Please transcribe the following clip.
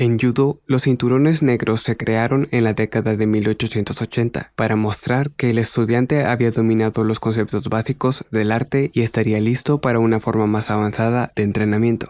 En judo, los cinturones negros se crearon en la década de 1880 para mostrar que el estudiante había dominado los conceptos básicos del arte y estaría listo para una forma más avanzada de entrenamiento.